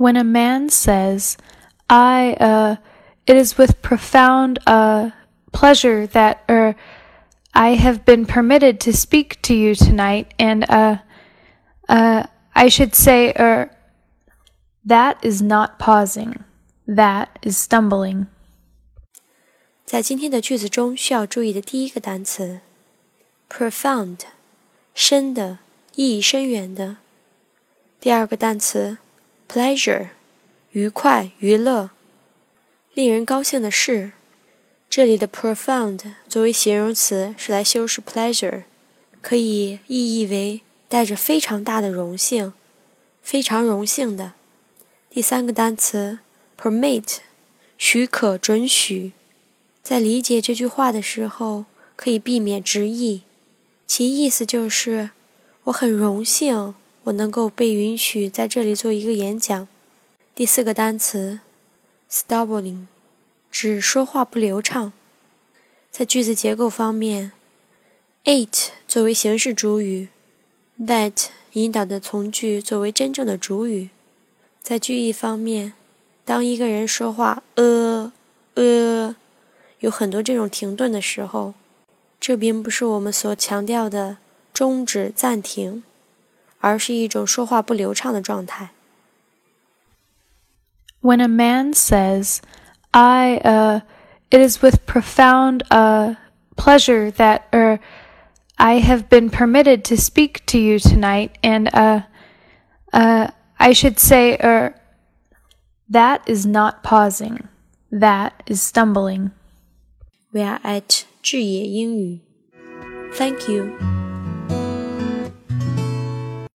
When a man says, I, uh, it is with profound, uh, pleasure that, er, I have been permitted to speak to you tonight, and, uh, uh, I should say, er, that is not pausing. That is stumbling. 在今天的句子中，需要注意的第一个单词，profound，深的，意义深远的。第二个单词 ，pleasure，愉快、娱乐、令人高兴的事。这里的 profound 作为形容词是来修饰 pleasure，可以意译为带着非常大的荣幸、非常荣幸的。第三个单词 permit，许可、准许。在理解这句话的时候，可以避免直译，其意思就是我很荣幸。我能够被允许在这里做一个演讲。第四个单词，stumbling，指说话不流畅。在句子结构方面，it 作为形式主语，that 引导的从句作为真正的主语。在句意方面，当一个人说话呃呃，有很多这种停顿的时候，这并不是我们所强调的终止、暂停。而是一种说话不流畅的状态。When a man says, "I, uh, it is with profound, uh, pleasure that, er, I have been permitted to speak to you tonight," and, uh, uh, I should say, er, that is not pausing. That is stumbling. We are at 智野英语. Thank you.